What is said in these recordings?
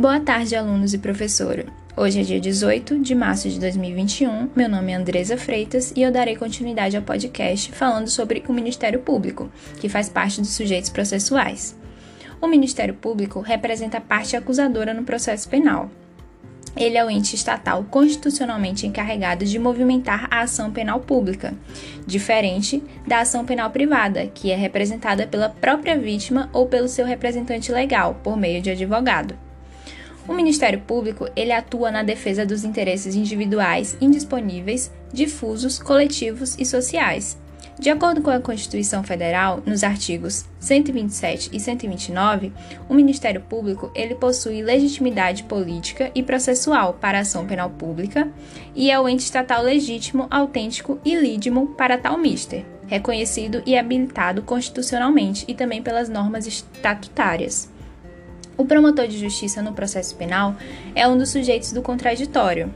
Boa tarde, alunos e professora. Hoje é dia 18 de março de 2021. Meu nome é Andresa Freitas e eu darei continuidade ao podcast falando sobre o Ministério Público, que faz parte dos sujeitos processuais. O Ministério Público representa a parte acusadora no processo penal. Ele é o ente estatal constitucionalmente encarregado de movimentar a ação penal pública, diferente da ação penal privada, que é representada pela própria vítima ou pelo seu representante legal, por meio de advogado. O Ministério Público, ele atua na defesa dos interesses individuais indisponíveis, difusos, coletivos e sociais. De acordo com a Constituição Federal, nos artigos 127 e 129, o Ministério Público ele possui legitimidade política e processual para a ação penal pública e é o ente estatal legítimo, autêntico e lídimo para tal mister, reconhecido e habilitado constitucionalmente e também pelas normas estatutárias. O promotor de justiça no processo penal é um dos sujeitos do contraditório.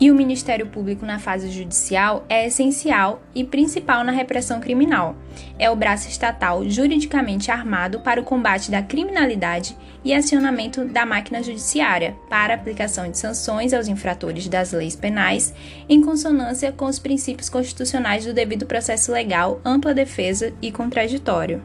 E o Ministério Público na fase judicial é essencial e principal na repressão criminal. É o braço estatal juridicamente armado para o combate da criminalidade e acionamento da máquina judiciária para aplicação de sanções aos infratores das leis penais, em consonância com os princípios constitucionais do devido processo legal, ampla defesa e contraditório.